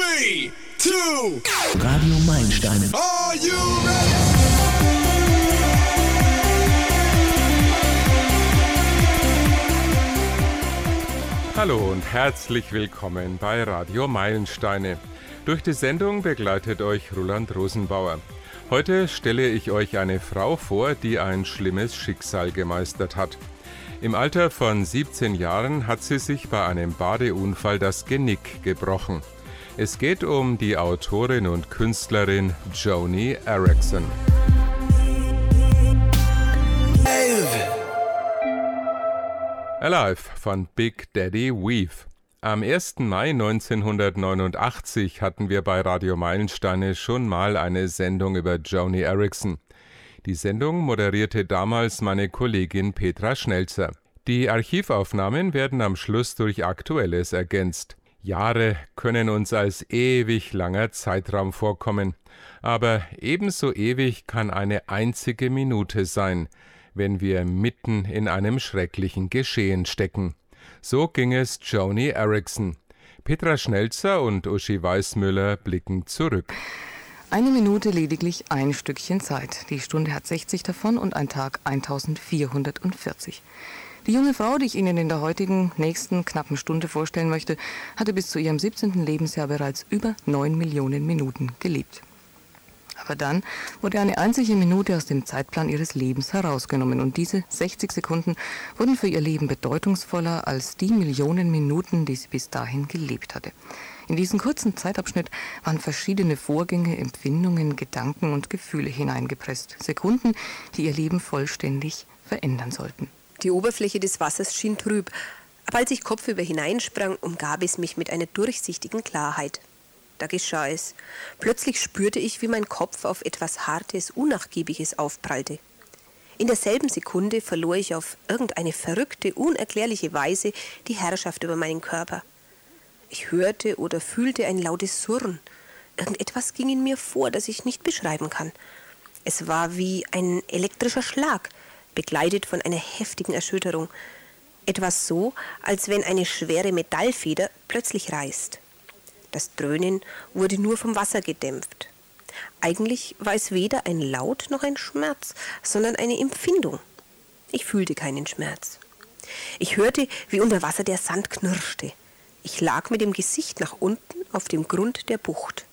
Three, two, Radio Meilensteine. are you ready? Hallo und herzlich willkommen bei Radio Meilensteine. Durch die Sendung begleitet euch Roland Rosenbauer. Heute stelle ich euch eine Frau vor, die ein schlimmes Schicksal gemeistert hat. Im Alter von 17 Jahren hat sie sich bei einem Badeunfall das Genick gebrochen. Es geht um die Autorin und Künstlerin Joni Erickson. Alive von Big Daddy Weave. Am 1. Mai 1989 hatten wir bei Radio Meilensteine schon mal eine Sendung über Joni Erickson. Die Sendung moderierte damals meine Kollegin Petra Schnelzer. Die Archivaufnahmen werden am Schluss durch Aktuelles ergänzt. Jahre können uns als ewig langer Zeitraum vorkommen, aber ebenso ewig kann eine einzige Minute sein, wenn wir mitten in einem schrecklichen Geschehen stecken. So ging es Joni Erickson. Petra Schnelzer und Uschi Weißmüller blicken zurück. Eine Minute lediglich ein Stückchen Zeit. Die Stunde hat 60 davon und ein Tag 1440. Die junge Frau, die ich Ihnen in der heutigen nächsten knappen Stunde vorstellen möchte, hatte bis zu ihrem 17. Lebensjahr bereits über 9 Millionen Minuten gelebt. Aber dann wurde eine einzige Minute aus dem Zeitplan ihres Lebens herausgenommen und diese 60 Sekunden wurden für ihr Leben bedeutungsvoller als die Millionen Minuten, die sie bis dahin gelebt hatte. In diesen kurzen Zeitabschnitt waren verschiedene Vorgänge, Empfindungen, Gedanken und Gefühle hineingepresst. Sekunden, die ihr Leben vollständig verändern sollten. Die Oberfläche des Wassers schien trüb, aber als ich kopfüber hineinsprang, umgab es mich mit einer durchsichtigen Klarheit. Da geschah es. Plötzlich spürte ich, wie mein Kopf auf etwas Hartes, Unnachgiebiges aufprallte. In derselben Sekunde verlor ich auf irgendeine verrückte, unerklärliche Weise die Herrschaft über meinen Körper. Ich hörte oder fühlte ein lautes Surren. Irgendetwas ging in mir vor, das ich nicht beschreiben kann. Es war wie ein elektrischer Schlag, begleitet von einer heftigen Erschütterung. Etwas so, als wenn eine schwere Metallfeder plötzlich reißt. Das Dröhnen wurde nur vom Wasser gedämpft. Eigentlich war es weder ein Laut noch ein Schmerz, sondern eine Empfindung. Ich fühlte keinen Schmerz. Ich hörte, wie unter Wasser der Sand knirschte. Ich lag mit dem Gesicht nach unten auf dem Grund der Bucht.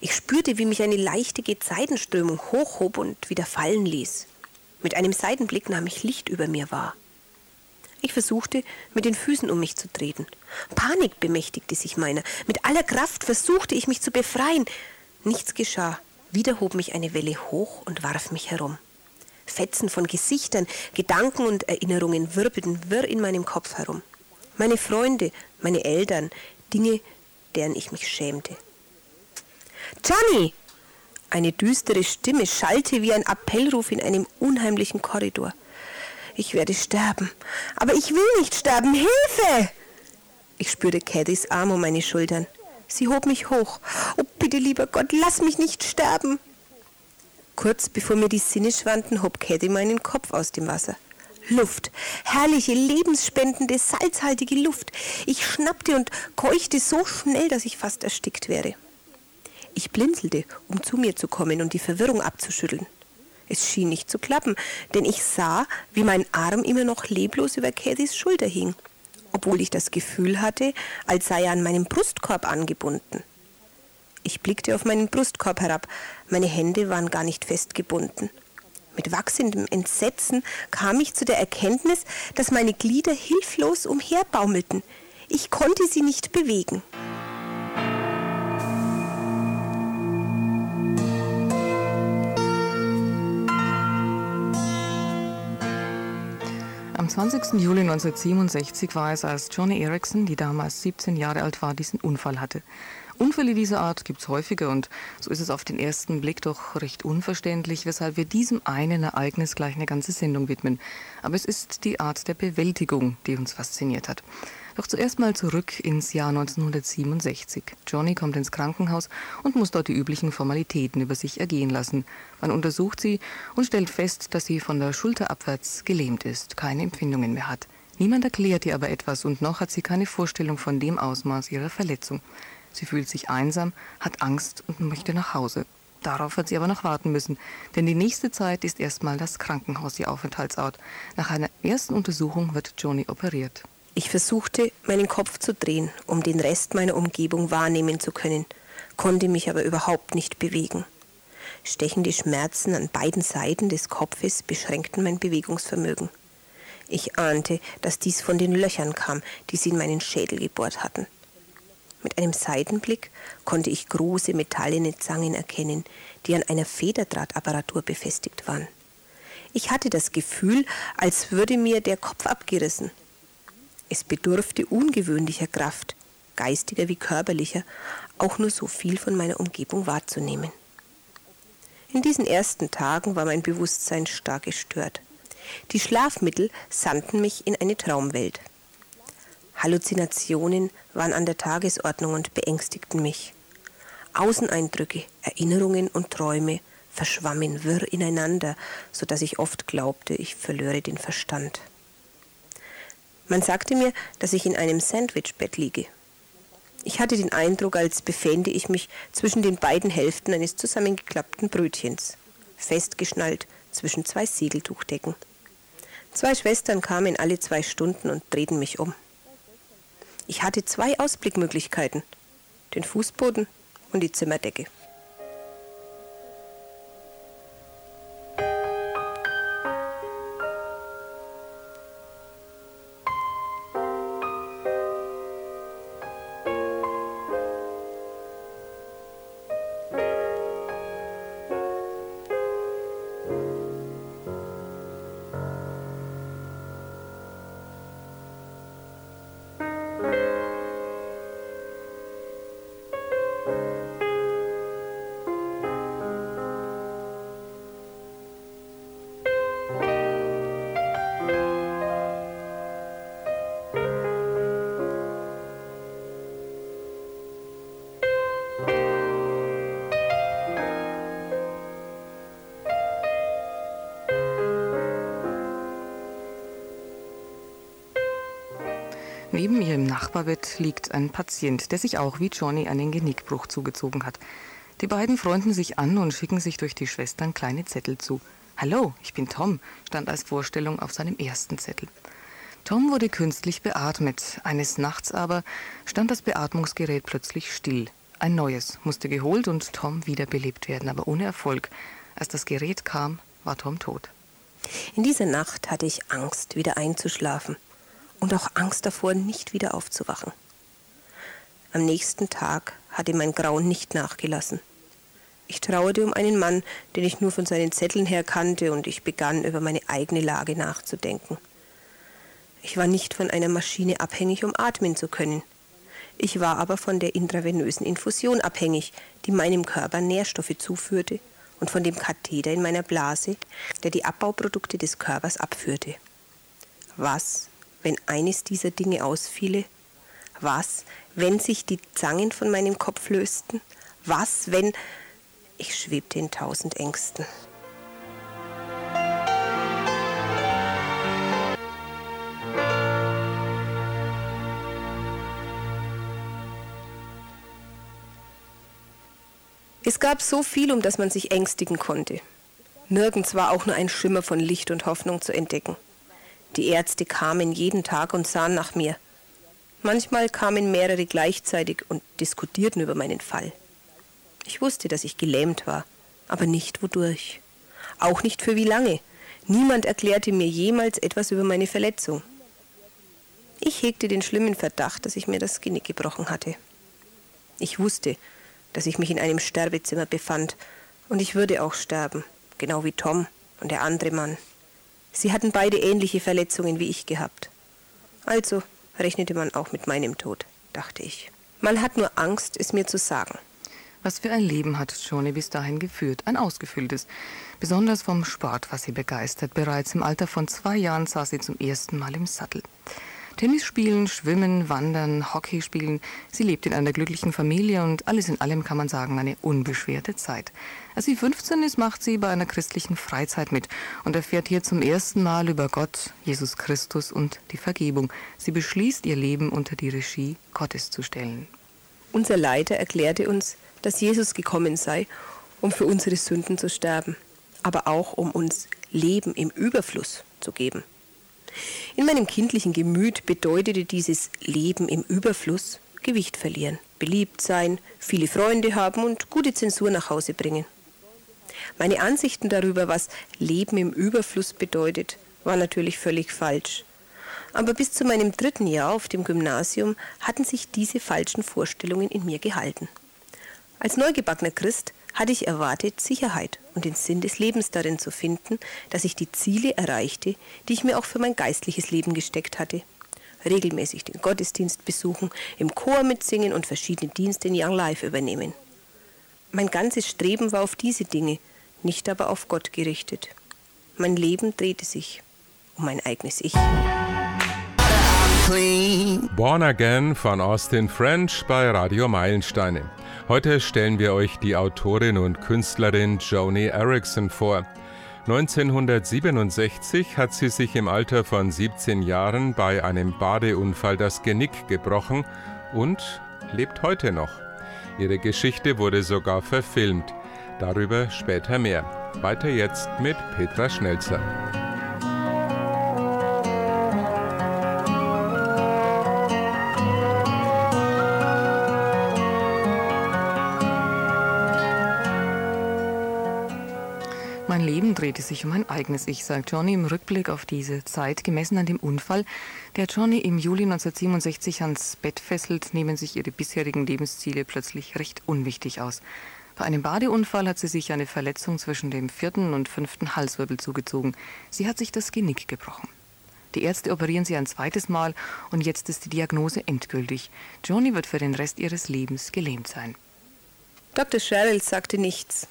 Ich spürte, wie mich eine leichte Gezeitenströmung hochhob und wieder fallen ließ. Mit einem Seitenblick nahm ich Licht über mir wahr. Ich versuchte, mit den Füßen um mich zu treten. Panik bemächtigte sich meiner. Mit aller Kraft versuchte ich mich zu befreien. Nichts geschah. Wieder hob mich eine Welle hoch und warf mich herum. Fetzen von Gesichtern, Gedanken und Erinnerungen wirbelten wirr in meinem Kopf herum. Meine Freunde, meine Eltern, Dinge, deren ich mich schämte. Johnny! Eine düstere Stimme schallte wie ein Appellruf in einem unheimlichen Korridor. Ich werde sterben. Aber ich will nicht sterben. Hilfe! Ich spürte Caddys Arm um meine Schultern. Sie hob mich hoch. Oh, bitte, lieber Gott, lass mich nicht sterben. Kurz bevor mir die Sinne schwanden, hob Caddy meinen Kopf aus dem Wasser. Luft, herrliche, lebensspendende, salzhaltige Luft. Ich schnappte und keuchte so schnell, dass ich fast erstickt wäre. Ich blinzelte, um zu mir zu kommen und die Verwirrung abzuschütteln. Es schien nicht zu klappen, denn ich sah, wie mein Arm immer noch leblos über Cathys Schulter hing, obwohl ich das Gefühl hatte, als sei er an meinem Brustkorb angebunden. Ich blickte auf meinen Brustkorb herab, meine Hände waren gar nicht festgebunden. Mit wachsendem Entsetzen kam ich zu der Erkenntnis, dass meine Glieder hilflos umherbaumelten. Ich konnte sie nicht bewegen. 20. Juli 1967 war es, als Johnny Erickson, die damals 17 Jahre alt war, diesen Unfall hatte. Unfälle dieser Art gibt es häufiger und so ist es auf den ersten Blick doch recht unverständlich, weshalb wir diesem einen Ereignis gleich eine ganze Sendung widmen. Aber es ist die Art der Bewältigung, die uns fasziniert hat. Doch zuerst mal zurück ins Jahr 1967. Johnny kommt ins Krankenhaus und muss dort die üblichen Formalitäten über sich ergehen lassen. Man untersucht sie und stellt fest, dass sie von der Schulter abwärts gelähmt ist, keine Empfindungen mehr hat. Niemand erklärt ihr aber etwas und noch hat sie keine Vorstellung von dem Ausmaß ihrer Verletzung. Sie fühlt sich einsam, hat Angst und möchte nach Hause. Darauf hat sie aber noch warten müssen, denn die nächste Zeit ist erstmal das Krankenhaus ihr Aufenthaltsort. Nach einer ersten Untersuchung wird Joni operiert. Ich versuchte, meinen Kopf zu drehen, um den Rest meiner Umgebung wahrnehmen zu können, konnte mich aber überhaupt nicht bewegen. Stechende Schmerzen an beiden Seiten des Kopfes beschränkten mein Bewegungsvermögen. Ich ahnte, dass dies von den Löchern kam, die sie in meinen Schädel gebohrt hatten. Mit einem Seitenblick konnte ich große metallene Zangen erkennen, die an einer Federdrahtapparatur befestigt waren. Ich hatte das Gefühl, als würde mir der Kopf abgerissen. Es bedurfte ungewöhnlicher Kraft, geistiger wie körperlicher, auch nur so viel von meiner Umgebung wahrzunehmen. In diesen ersten Tagen war mein Bewusstsein stark gestört. Die Schlafmittel sandten mich in eine Traumwelt. Halluzinationen waren an der Tagesordnung und beängstigten mich. Außeneindrücke, Erinnerungen und Träume verschwammen wirr ineinander, so dass ich oft glaubte, ich verlöre den Verstand. Man sagte mir, dass ich in einem Sandwichbett liege. Ich hatte den Eindruck, als befände ich mich zwischen den beiden Hälften eines zusammengeklappten Brötchens, festgeschnallt zwischen zwei Segeltuchdecken. Zwei Schwestern kamen alle zwei Stunden und drehten mich um. Ich hatte zwei Ausblickmöglichkeiten, den Fußboden und die Zimmerdecke. Neben ihr im Nachbarbett liegt ein Patient, der sich auch wie Johnny einen Genickbruch zugezogen hat. Die beiden freunden sich an und schicken sich durch die Schwestern kleine Zettel zu. Hallo, ich bin Tom, stand als Vorstellung auf seinem ersten Zettel. Tom wurde künstlich beatmet. Eines Nachts aber stand das Beatmungsgerät plötzlich still. Ein neues musste geholt und Tom wiederbelebt werden, aber ohne Erfolg. Als das Gerät kam, war Tom tot. In dieser Nacht hatte ich Angst, wieder einzuschlafen und auch Angst davor, nicht wieder aufzuwachen. Am nächsten Tag hatte mein Grauen nicht nachgelassen. Ich trauerte um einen Mann, den ich nur von seinen Zetteln her kannte, und ich begann über meine eigene Lage nachzudenken. Ich war nicht von einer Maschine abhängig, um atmen zu können. Ich war aber von der intravenösen Infusion abhängig, die meinem Körper Nährstoffe zuführte, und von dem Katheter in meiner Blase, der die Abbauprodukte des Körpers abführte. Was wenn eines dieser Dinge ausfiele? Was, wenn sich die Zangen von meinem Kopf lösten? Was, wenn... Ich schwebte in tausend Ängsten. Es gab so viel, um das man sich ängstigen konnte. Nirgends war auch nur ein Schimmer von Licht und Hoffnung zu entdecken. Die Ärzte kamen jeden Tag und sahen nach mir. Manchmal kamen mehrere gleichzeitig und diskutierten über meinen Fall. Ich wusste, dass ich gelähmt war, aber nicht wodurch. Auch nicht für wie lange. Niemand erklärte mir jemals etwas über meine Verletzung. Ich hegte den schlimmen Verdacht, dass ich mir das Genick gebrochen hatte. Ich wusste, dass ich mich in einem Sterbezimmer befand, und ich würde auch sterben, genau wie Tom und der andere Mann. Sie hatten beide ähnliche Verletzungen wie ich gehabt. Also rechnete man auch mit meinem Tod, dachte ich. Man hat nur Angst, es mir zu sagen. Was für ein Leben hat Johnny bis dahin geführt? Ein ausgefülltes. Besonders vom Sport war sie begeistert. Bereits im Alter von zwei Jahren saß sie zum ersten Mal im Sattel. Tennis spielen, schwimmen, wandern, Hockey spielen. Sie lebt in einer glücklichen Familie und alles in allem kann man sagen, eine unbeschwerte Zeit. Als sie 15 ist, macht sie bei einer christlichen Freizeit mit und erfährt hier zum ersten Mal über Gott, Jesus Christus und die Vergebung. Sie beschließt, ihr Leben unter die Regie Gottes zu stellen. Unser Leiter erklärte uns, dass Jesus gekommen sei, um für unsere Sünden zu sterben, aber auch um uns Leben im Überfluss zu geben. In meinem kindlichen Gemüt bedeutete dieses Leben im Überfluss Gewicht verlieren, beliebt sein, viele Freunde haben und gute Zensur nach Hause bringen. Meine Ansichten darüber, was Leben im Überfluss bedeutet, waren natürlich völlig falsch. Aber bis zu meinem dritten Jahr auf dem Gymnasium hatten sich diese falschen Vorstellungen in mir gehalten. Als neugebackener Christ hatte ich erwartet, Sicherheit und den Sinn des Lebens darin zu finden, dass ich die Ziele erreichte, die ich mir auch für mein geistliches Leben gesteckt hatte. Regelmäßig den Gottesdienst besuchen, im Chor mitsingen und verschiedene Dienste in Young Life übernehmen. Mein ganzes Streben war auf diese Dinge, nicht aber auf Gott gerichtet. Mein Leben drehte sich um mein eigenes Ich. Born Again von Austin French bei Radio Meilensteine. Heute stellen wir euch die Autorin und Künstlerin Joni Erickson vor. 1967 hat sie sich im Alter von 17 Jahren bei einem Badeunfall das Genick gebrochen und lebt heute noch. Ihre Geschichte wurde sogar verfilmt. Darüber später mehr. Weiter jetzt mit Petra Schnelzer. Leben drehte sich um mein eigenes Ich, sagt Johnny im Rückblick auf diese Zeit, gemessen an dem Unfall, der Johnny im Juli 1967 ans Bett fesselt, nehmen sich ihre bisherigen Lebensziele plötzlich recht unwichtig aus. Bei einem Badeunfall hat sie sich eine Verletzung zwischen dem vierten und fünften Halswirbel zugezogen. Sie hat sich das Genick gebrochen. Die Ärzte operieren sie ein zweites Mal und jetzt ist die Diagnose endgültig. Johnny wird für den Rest ihres Lebens gelähmt sein. Dr. Sherrill sagte nichts.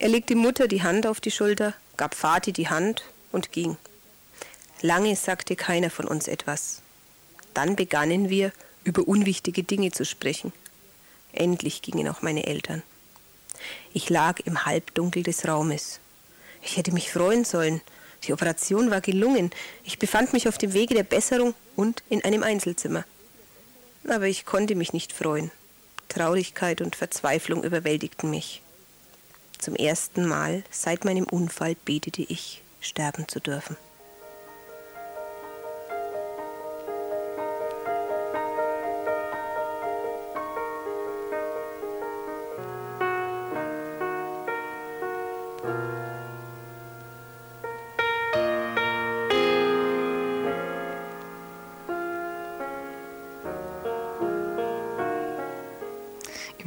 Er legte Mutter die Hand auf die Schulter, gab Vati die Hand und ging. Lange sagte keiner von uns etwas. Dann begannen wir, über unwichtige Dinge zu sprechen. Endlich gingen auch meine Eltern. Ich lag im Halbdunkel des Raumes. Ich hätte mich freuen sollen. Die Operation war gelungen. Ich befand mich auf dem Wege der Besserung und in einem Einzelzimmer. Aber ich konnte mich nicht freuen. Traurigkeit und Verzweiflung überwältigten mich. Zum ersten Mal seit meinem Unfall betete ich, sterben zu dürfen.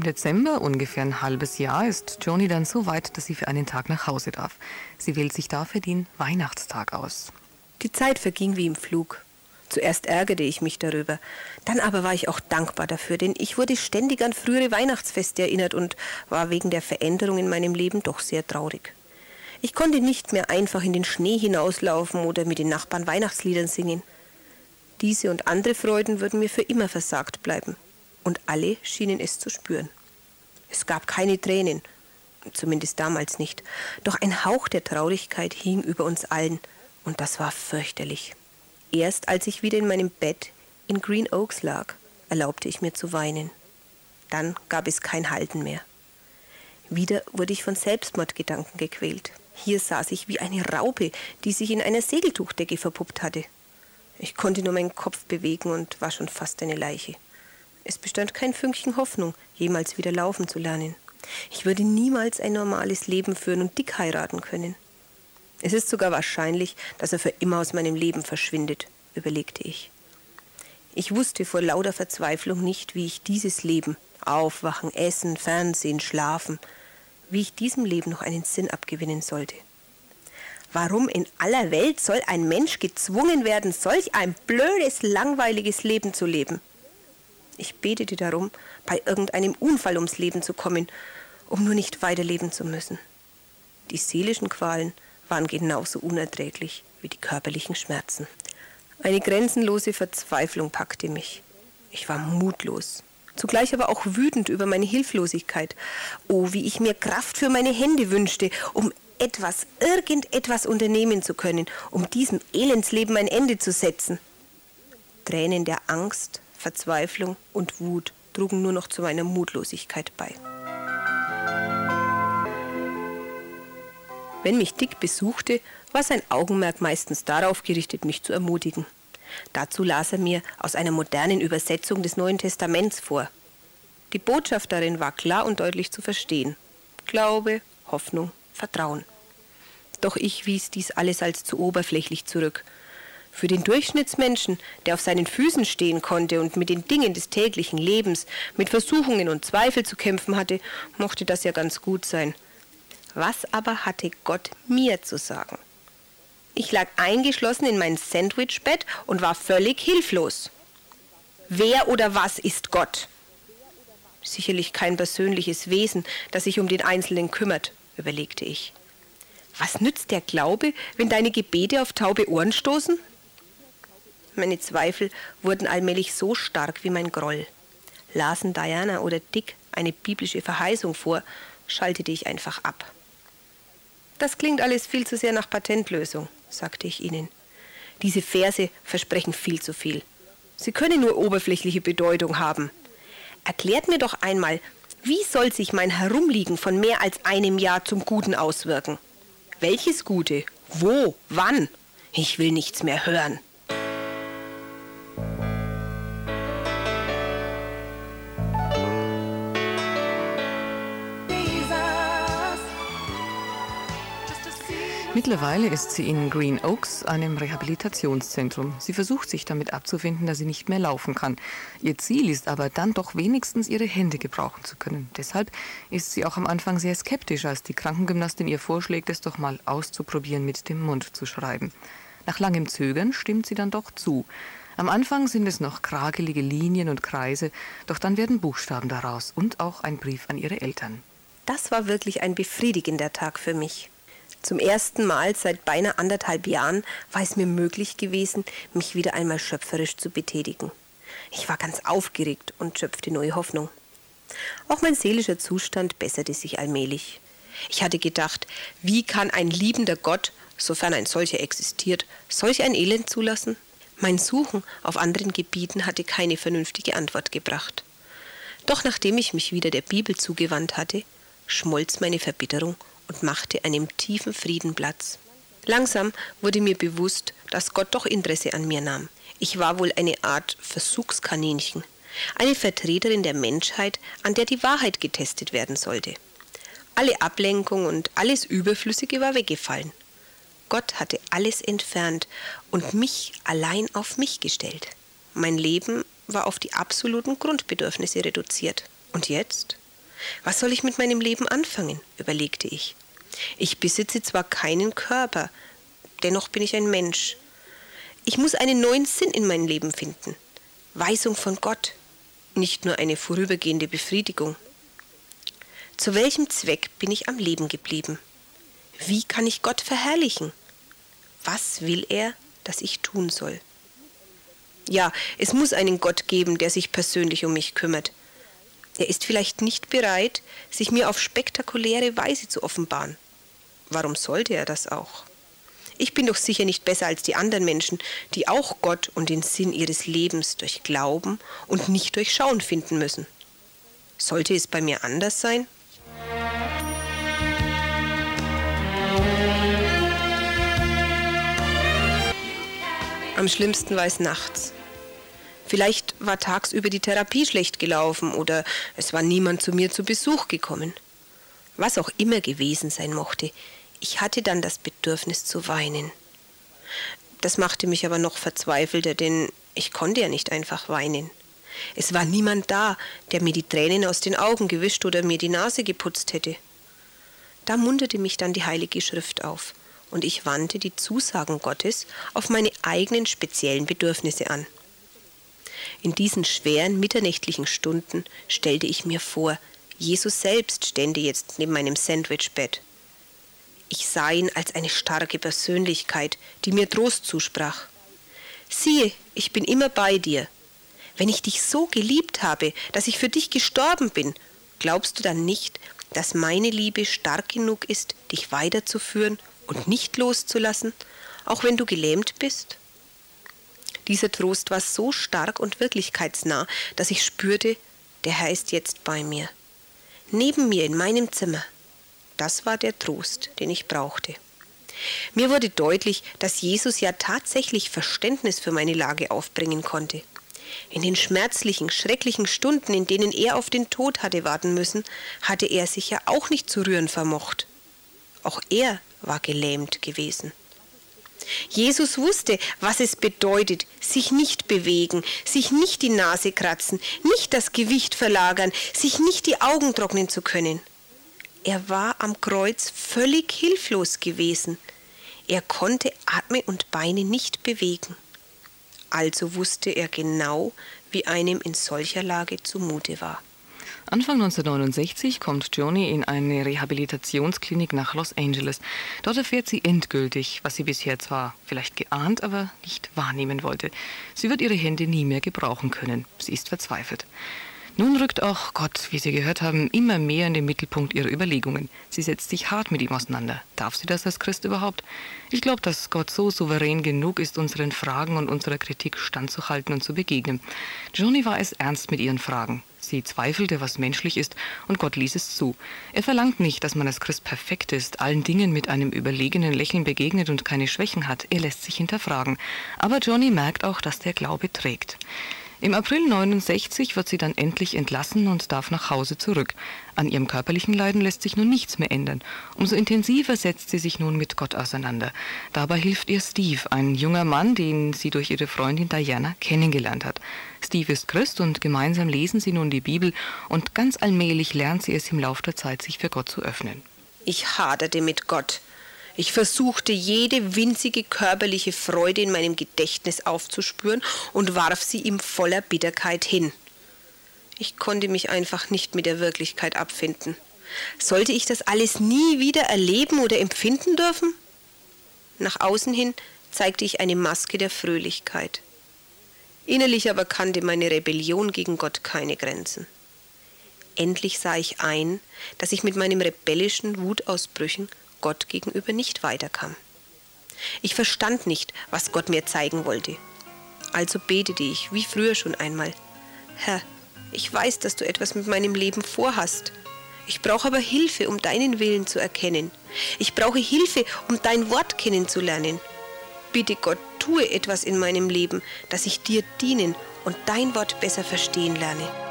Im Dezember, ungefähr ein halbes Jahr, ist Joni dann so weit, dass sie für einen Tag nach Hause darf. Sie wählt sich dafür den Weihnachtstag aus. Die Zeit verging wie im Flug. Zuerst ärgerte ich mich darüber, dann aber war ich auch dankbar dafür, denn ich wurde ständig an frühere Weihnachtsfeste erinnert und war wegen der Veränderung in meinem Leben doch sehr traurig. Ich konnte nicht mehr einfach in den Schnee hinauslaufen oder mit den Nachbarn Weihnachtsliedern singen. Diese und andere Freuden würden mir für immer versagt bleiben und alle schienen es zu spüren. Es gab keine Tränen, zumindest damals nicht, doch ein Hauch der Traurigkeit hing über uns allen, und das war fürchterlich. Erst als ich wieder in meinem Bett in Green Oaks lag, erlaubte ich mir zu weinen. Dann gab es kein Halten mehr. Wieder wurde ich von Selbstmordgedanken gequält. Hier saß ich wie eine Raupe, die sich in einer Segeltuchdecke verpuppt hatte. Ich konnte nur meinen Kopf bewegen und war schon fast eine Leiche. Es bestand kein Fünkchen Hoffnung, jemals wieder laufen zu lernen. Ich würde niemals ein normales Leben führen und Dick heiraten können. Es ist sogar wahrscheinlich, dass er für immer aus meinem Leben verschwindet, überlegte ich. Ich wusste vor lauter Verzweiflung nicht, wie ich dieses Leben, aufwachen, essen, Fernsehen, schlafen, wie ich diesem Leben noch einen Sinn abgewinnen sollte. Warum in aller Welt soll ein Mensch gezwungen werden, solch ein blödes, langweiliges Leben zu leben? Ich betete darum, bei irgendeinem Unfall ums Leben zu kommen, um nur nicht weiterleben zu müssen. Die seelischen Qualen waren genauso unerträglich wie die körperlichen Schmerzen. Eine grenzenlose Verzweiflung packte mich. Ich war mutlos, zugleich aber auch wütend über meine Hilflosigkeit. Oh, wie ich mir Kraft für meine Hände wünschte, um etwas, irgendetwas unternehmen zu können, um diesem Elendsleben ein Ende zu setzen. Tränen der Angst, Verzweiflung und Wut trugen nur noch zu meiner Mutlosigkeit bei. Wenn mich Dick besuchte, war sein Augenmerk meistens darauf gerichtet, mich zu ermutigen. Dazu las er mir aus einer modernen Übersetzung des Neuen Testaments vor. Die Botschaft darin war klar und deutlich zu verstehen. Glaube, Hoffnung, Vertrauen. Doch ich wies dies alles als zu oberflächlich zurück. Für den Durchschnittsmenschen, der auf seinen Füßen stehen konnte und mit den Dingen des täglichen Lebens, mit Versuchungen und Zweifel zu kämpfen hatte, mochte das ja ganz gut sein. Was aber hatte Gott mir zu sagen? Ich lag eingeschlossen in mein Sandwichbett und war völlig hilflos. Wer oder was ist Gott? Sicherlich kein persönliches Wesen, das sich um den Einzelnen kümmert, überlegte ich. Was nützt der Glaube, wenn deine Gebete auf taube Ohren stoßen? Meine Zweifel wurden allmählich so stark wie mein Groll. Lasen Diana oder Dick eine biblische Verheißung vor, schaltete ich einfach ab. Das klingt alles viel zu sehr nach Patentlösung, sagte ich ihnen. Diese Verse versprechen viel zu viel. Sie können nur oberflächliche Bedeutung haben. Erklärt mir doch einmal, wie soll sich mein Herumliegen von mehr als einem Jahr zum Guten auswirken? Welches Gute? Wo? Wann? Ich will nichts mehr hören. Mittlerweile ist sie in Green Oaks, einem Rehabilitationszentrum. Sie versucht sich damit abzufinden, dass sie nicht mehr laufen kann. Ihr Ziel ist aber dann doch wenigstens ihre Hände gebrauchen zu können. Deshalb ist sie auch am Anfang sehr skeptisch, als die Krankengymnastin ihr vorschlägt, es doch mal auszuprobieren, mit dem Mund zu schreiben. Nach langem Zögern stimmt sie dann doch zu. Am Anfang sind es noch kragelige Linien und Kreise, doch dann werden Buchstaben daraus und auch ein Brief an ihre Eltern. Das war wirklich ein befriedigender Tag für mich. Zum ersten Mal seit beinahe anderthalb Jahren war es mir möglich gewesen, mich wieder einmal schöpferisch zu betätigen. Ich war ganz aufgeregt und schöpfte neue Hoffnung. Auch mein seelischer Zustand besserte sich allmählich. Ich hatte gedacht, wie kann ein liebender Gott, sofern ein solcher existiert, solch ein Elend zulassen? Mein Suchen auf anderen Gebieten hatte keine vernünftige Antwort gebracht. Doch nachdem ich mich wieder der Bibel zugewandt hatte, schmolz meine Verbitterung und machte einem tiefen Frieden Platz. Langsam wurde mir bewusst, dass Gott doch Interesse an mir nahm. Ich war wohl eine Art Versuchskaninchen, eine Vertreterin der Menschheit, an der die Wahrheit getestet werden sollte. Alle Ablenkung und alles Überflüssige war weggefallen. Gott hatte alles entfernt und mich allein auf mich gestellt. Mein Leben war auf die absoluten Grundbedürfnisse reduziert. Und jetzt? Was soll ich mit meinem Leben anfangen? überlegte ich. Ich besitze zwar keinen Körper, dennoch bin ich ein Mensch. Ich muss einen neuen Sinn in mein Leben finden. Weisung von Gott, nicht nur eine vorübergehende Befriedigung. Zu welchem Zweck bin ich am Leben geblieben? Wie kann ich Gott verherrlichen? Was will er, dass ich tun soll? Ja, es muss einen Gott geben, der sich persönlich um mich kümmert. Er ist vielleicht nicht bereit, sich mir auf spektakuläre Weise zu offenbaren. Warum sollte er das auch? Ich bin doch sicher nicht besser als die anderen Menschen, die auch Gott und den Sinn ihres Lebens durch Glauben und nicht durch Schauen finden müssen. Sollte es bei mir anders sein? Am schlimmsten war es nachts. Vielleicht war tagsüber die Therapie schlecht gelaufen oder es war niemand zu mir zu Besuch gekommen. Was auch immer gewesen sein mochte, ich hatte dann das Bedürfnis zu weinen. Das machte mich aber noch verzweifelter, denn ich konnte ja nicht einfach weinen. Es war niemand da, der mir die Tränen aus den Augen gewischt oder mir die Nase geputzt hätte. Da munterte mich dann die Heilige Schrift auf, und ich wandte die Zusagen Gottes auf meine eigenen speziellen Bedürfnisse an. In diesen schweren mitternächtlichen Stunden stellte ich mir vor, Jesus selbst stände jetzt neben meinem Sandwichbett. Ich sah ihn als eine starke Persönlichkeit, die mir Trost zusprach. Siehe, ich bin immer bei dir. Wenn ich dich so geliebt habe, dass ich für dich gestorben bin, glaubst du dann nicht, dass meine Liebe stark genug ist, dich weiterzuführen und nicht loszulassen, auch wenn du gelähmt bist? Dieser Trost war so stark und wirklichkeitsnah, dass ich spürte, der Herr ist jetzt bei mir. Neben mir in meinem Zimmer. Das war der Trost, den ich brauchte. Mir wurde deutlich, dass Jesus ja tatsächlich Verständnis für meine Lage aufbringen konnte. In den schmerzlichen, schrecklichen Stunden, in denen er auf den Tod hatte warten müssen, hatte er sich ja auch nicht zu rühren vermocht. Auch er war gelähmt gewesen. Jesus wusste, was es bedeutet, sich nicht bewegen, sich nicht die Nase kratzen, nicht das Gewicht verlagern, sich nicht die Augen trocknen zu können. Er war am Kreuz völlig hilflos gewesen. Er konnte Arme und Beine nicht bewegen. Also wusste er genau, wie einem in solcher Lage zumute war. Anfang 1969 kommt Joni in eine Rehabilitationsklinik nach Los Angeles. Dort erfährt sie endgültig, was sie bisher zwar vielleicht geahnt, aber nicht wahrnehmen wollte. Sie wird ihre Hände nie mehr gebrauchen können. Sie ist verzweifelt. Nun rückt auch Gott, wie Sie gehört haben, immer mehr in den Mittelpunkt ihrer Überlegungen. Sie setzt sich hart mit ihm auseinander. Darf sie das als Christ überhaupt? Ich glaube, dass Gott so souverän genug ist, unseren Fragen und unserer Kritik standzuhalten und zu begegnen. Joni war es ernst mit ihren Fragen. Sie zweifelte, was menschlich ist, und Gott ließ es zu. Er verlangt nicht, dass man als Christ perfekt ist, allen Dingen mit einem überlegenen Lächeln begegnet und keine Schwächen hat. Er lässt sich hinterfragen. Aber Johnny merkt auch, dass der Glaube trägt. Im April 69 wird sie dann endlich entlassen und darf nach Hause zurück. An ihrem körperlichen Leiden lässt sich nun nichts mehr ändern. Umso intensiver setzt sie sich nun mit Gott auseinander. Dabei hilft ihr Steve, ein junger Mann, den sie durch ihre Freundin Diana kennengelernt hat. Steve ist Christ und gemeinsam lesen sie nun die Bibel und ganz allmählich lernt sie es im Laufe der Zeit, sich für Gott zu öffnen. Ich haderte mit Gott. Ich versuchte jede winzige körperliche Freude in meinem Gedächtnis aufzuspüren und warf sie ihm voller Bitterkeit hin. Ich konnte mich einfach nicht mit der Wirklichkeit abfinden. Sollte ich das alles nie wieder erleben oder empfinden dürfen? Nach außen hin zeigte ich eine Maske der Fröhlichkeit. Innerlich aber kannte meine Rebellion gegen Gott keine Grenzen. Endlich sah ich ein, dass ich mit meinen rebellischen Wutausbrüchen Gott gegenüber nicht weiterkam. Ich verstand nicht, was Gott mir zeigen wollte. Also betete ich, wie früher schon einmal. Herr, ich weiß, dass du etwas mit meinem Leben vorhast. Ich brauche aber Hilfe, um deinen Willen zu erkennen. Ich brauche Hilfe, um dein Wort kennenzulernen. Bitte Gott, tue etwas in meinem Leben, dass ich dir dienen und dein Wort besser verstehen lerne.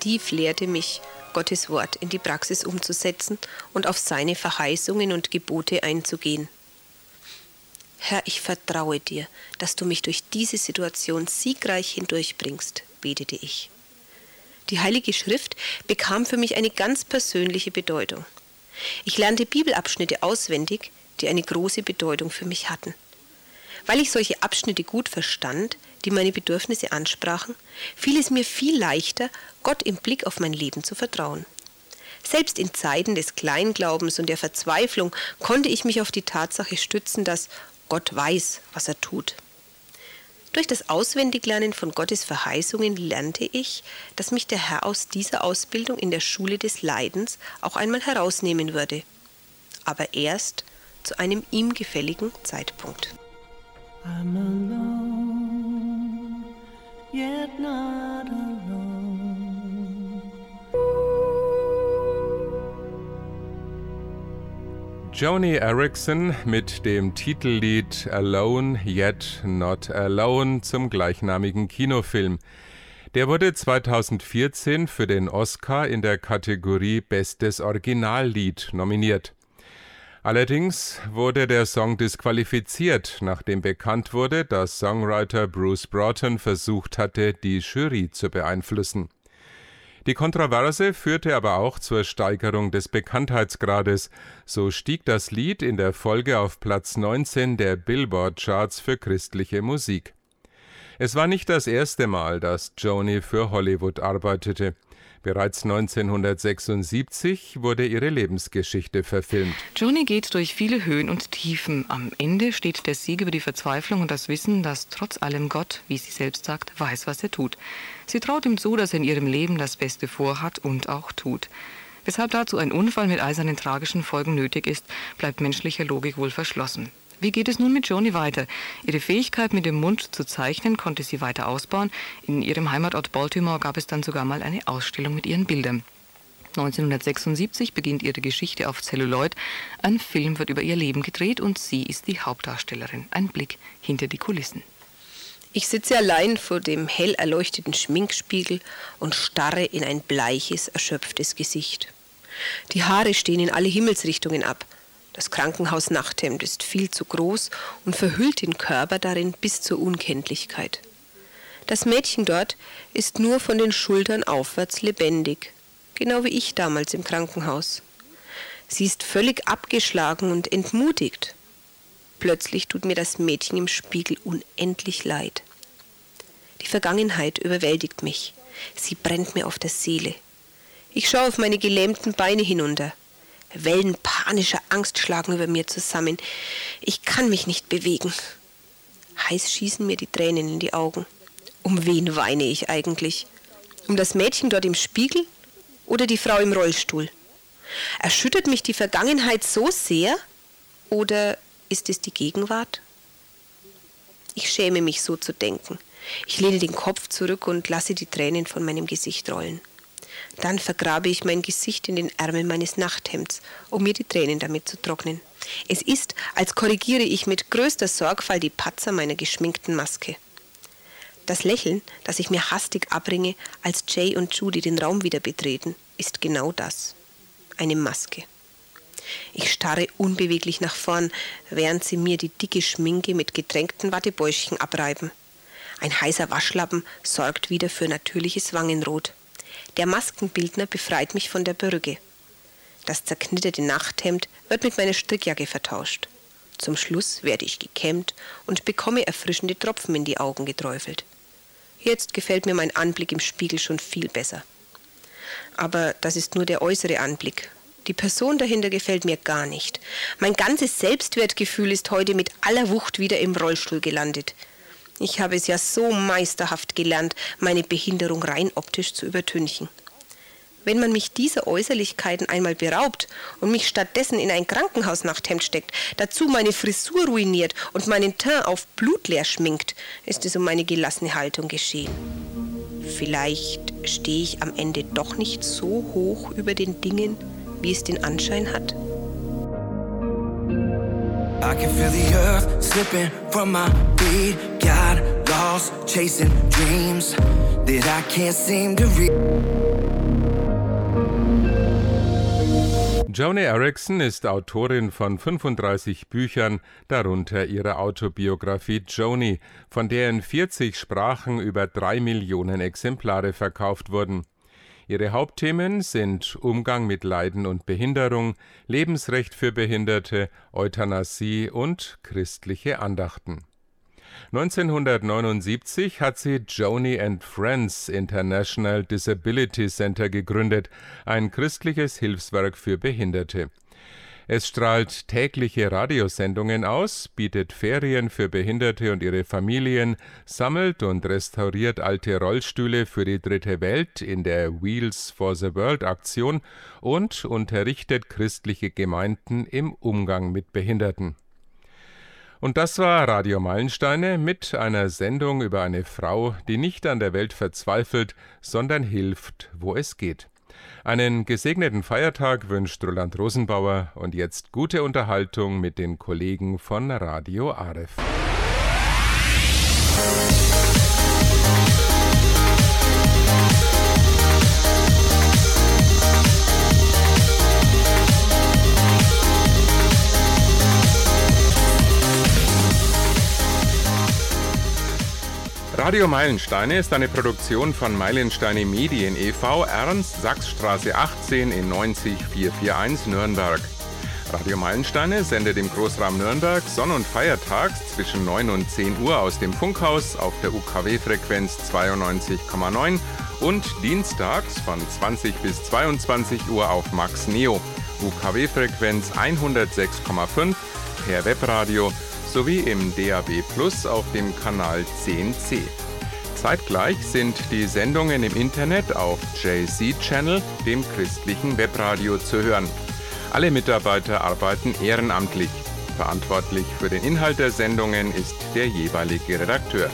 Steve lehrte mich, Gottes Wort in die Praxis umzusetzen und auf seine Verheißungen und Gebote einzugehen. Herr, ich vertraue dir, dass du mich durch diese Situation siegreich hindurchbringst, betete ich. Die Heilige Schrift bekam für mich eine ganz persönliche Bedeutung. Ich lernte Bibelabschnitte auswendig, die eine große Bedeutung für mich hatten. Weil ich solche Abschnitte gut verstand, die meine Bedürfnisse ansprachen, fiel es mir viel leichter, Gott im Blick auf mein Leben zu vertrauen. Selbst in Zeiten des Kleinglaubens und der Verzweiflung konnte ich mich auf die Tatsache stützen, dass Gott weiß, was er tut. Durch das Auswendiglernen von Gottes Verheißungen lernte ich, dass mich der Herr aus dieser Ausbildung in der Schule des Leidens auch einmal herausnehmen würde, aber erst zu einem ihm gefälligen Zeitpunkt. I'm alone, yet not alone. Joni Erickson mit dem Titellied Alone Yet Not Alone zum gleichnamigen Kinofilm. Der wurde 2014 für den Oscar in der Kategorie Bestes Originallied nominiert. Allerdings wurde der Song disqualifiziert, nachdem bekannt wurde, dass Songwriter Bruce Broughton versucht hatte, die Jury zu beeinflussen. Die Kontroverse führte aber auch zur Steigerung des Bekanntheitsgrades, so stieg das Lied in der Folge auf Platz 19 der Billboard-Charts für christliche Musik. Es war nicht das erste Mal, dass Joni für Hollywood arbeitete. Bereits 1976 wurde ihre Lebensgeschichte verfilmt. Joni geht durch viele Höhen und Tiefen. Am Ende steht der Sieg über die Verzweiflung und das Wissen, dass trotz allem Gott, wie sie selbst sagt, weiß, was er tut. Sie traut ihm zu, dass er in ihrem Leben das Beste vorhat und auch tut. Weshalb dazu ein Unfall mit eisernen tragischen Folgen nötig ist, bleibt menschlicher Logik wohl verschlossen. Wie geht es nun mit Joni weiter? Ihre Fähigkeit, mit dem Mund zu zeichnen, konnte sie weiter ausbauen. In ihrem Heimatort Baltimore gab es dann sogar mal eine Ausstellung mit ihren Bildern. 1976 beginnt ihre Geschichte auf Celluloid. Ein Film wird über ihr Leben gedreht und sie ist die Hauptdarstellerin. Ein Blick hinter die Kulissen. Ich sitze allein vor dem hell erleuchteten Schminkspiegel und starre in ein bleiches, erschöpftes Gesicht. Die Haare stehen in alle Himmelsrichtungen ab. Das Krankenhausnachthemd ist viel zu groß und verhüllt den Körper darin bis zur Unkenntlichkeit. Das Mädchen dort ist nur von den Schultern aufwärts lebendig, genau wie ich damals im Krankenhaus. Sie ist völlig abgeschlagen und entmutigt. Plötzlich tut mir das Mädchen im Spiegel unendlich leid. Die Vergangenheit überwältigt mich. Sie brennt mir auf der Seele. Ich schaue auf meine gelähmten Beine hinunter. Wellen panischer Angst schlagen über mir zusammen. Ich kann mich nicht bewegen. Heiß schießen mir die Tränen in die Augen. Um wen weine ich eigentlich? Um das Mädchen dort im Spiegel oder die Frau im Rollstuhl? Erschüttert mich die Vergangenheit so sehr oder ist es die Gegenwart? Ich schäme mich so zu denken. Ich lehne den Kopf zurück und lasse die Tränen von meinem Gesicht rollen. Dann vergrabe ich mein Gesicht in den Ärmel meines Nachthemds, um mir die Tränen damit zu trocknen. Es ist, als korrigiere ich mit größter Sorgfalt die Patzer meiner geschminkten Maske. Das Lächeln, das ich mir hastig abringe, als Jay und Judy den Raum wieder betreten, ist genau das. Eine Maske. Ich starre unbeweglich nach vorn, während sie mir die dicke Schminke mit gedrängten Wattebäuschen abreiben. Ein heißer Waschlappen sorgt wieder für natürliches Wangenrot. Der Maskenbildner befreit mich von der Perücke. Das zerknitterte Nachthemd wird mit meiner Strickjacke vertauscht. Zum Schluss werde ich gekämmt und bekomme erfrischende Tropfen in die Augen geträufelt. Jetzt gefällt mir mein Anblick im Spiegel schon viel besser. Aber das ist nur der äußere Anblick. Die Person dahinter gefällt mir gar nicht. Mein ganzes Selbstwertgefühl ist heute mit aller Wucht wieder im Rollstuhl gelandet. Ich habe es ja so meisterhaft gelernt, meine Behinderung rein optisch zu übertünchen. Wenn man mich dieser Äußerlichkeiten einmal beraubt und mich stattdessen in ein Krankenhausnachthemd steckt, dazu meine Frisur ruiniert und meinen Teint auf blutleer schminkt, ist es um meine gelassene Haltung geschehen. Vielleicht stehe ich am Ende doch nicht so hoch über den Dingen, wie es den Anschein hat. I can feel the earth slipping from my feet. Got lost chasing dreams that I can't seem to reach. Joni Erickson ist Autorin von 35 Büchern, darunter ihre Autobiografie Joni, von der in 40 Sprachen über drei Millionen Exemplare verkauft wurden. Ihre Hauptthemen sind Umgang mit Leiden und Behinderung, Lebensrecht für Behinderte, Euthanasie und christliche Andachten. 1979 hat sie Joni and Friends International Disability Center gegründet, ein christliches Hilfswerk für Behinderte. Es strahlt tägliche Radiosendungen aus, bietet Ferien für Behinderte und ihre Familien, sammelt und restauriert alte Rollstühle für die dritte Welt in der Wheels for the World Aktion und unterrichtet christliche Gemeinden im Umgang mit Behinderten. Und das war Radio Meilensteine mit einer Sendung über eine Frau, die nicht an der Welt verzweifelt, sondern hilft, wo es geht. Einen gesegneten Feiertag wünscht Roland Rosenbauer und jetzt gute Unterhaltung mit den Kollegen von Radio Aref. Radio Meilensteine ist eine Produktion von Meilensteine Medien e.V. Ernst Sachsstraße 18 in 90441 Nürnberg. Radio Meilensteine sendet im Großraum Nürnberg sonn- und feiertags zwischen 9 und 10 Uhr aus dem Funkhaus auf der UKW-Frequenz 92,9 und dienstags von 20 bis 22 Uhr auf Max Neo, UKW-Frequenz 106,5 per Webradio sowie im DAB Plus auf dem Kanal 10C. Zeitgleich sind die Sendungen im Internet auf JC Channel, dem christlichen Webradio, zu hören. Alle Mitarbeiter arbeiten ehrenamtlich. Verantwortlich für den Inhalt der Sendungen ist der jeweilige Redakteur.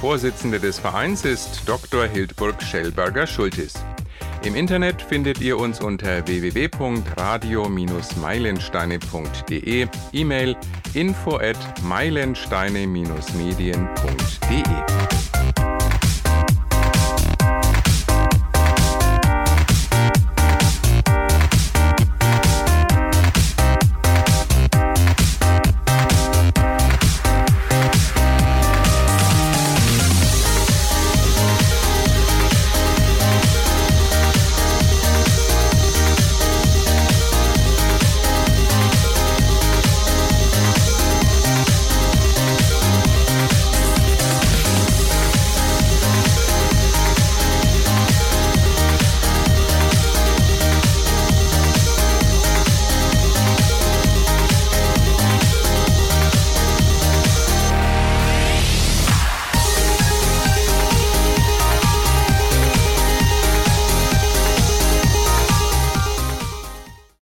Vorsitzende des Vereins ist Dr. Hildburg Schellberger-Schultis. Im Internet findet ihr uns unter www.radio-meilensteine.de, E-Mail info at meilensteine-medien.de.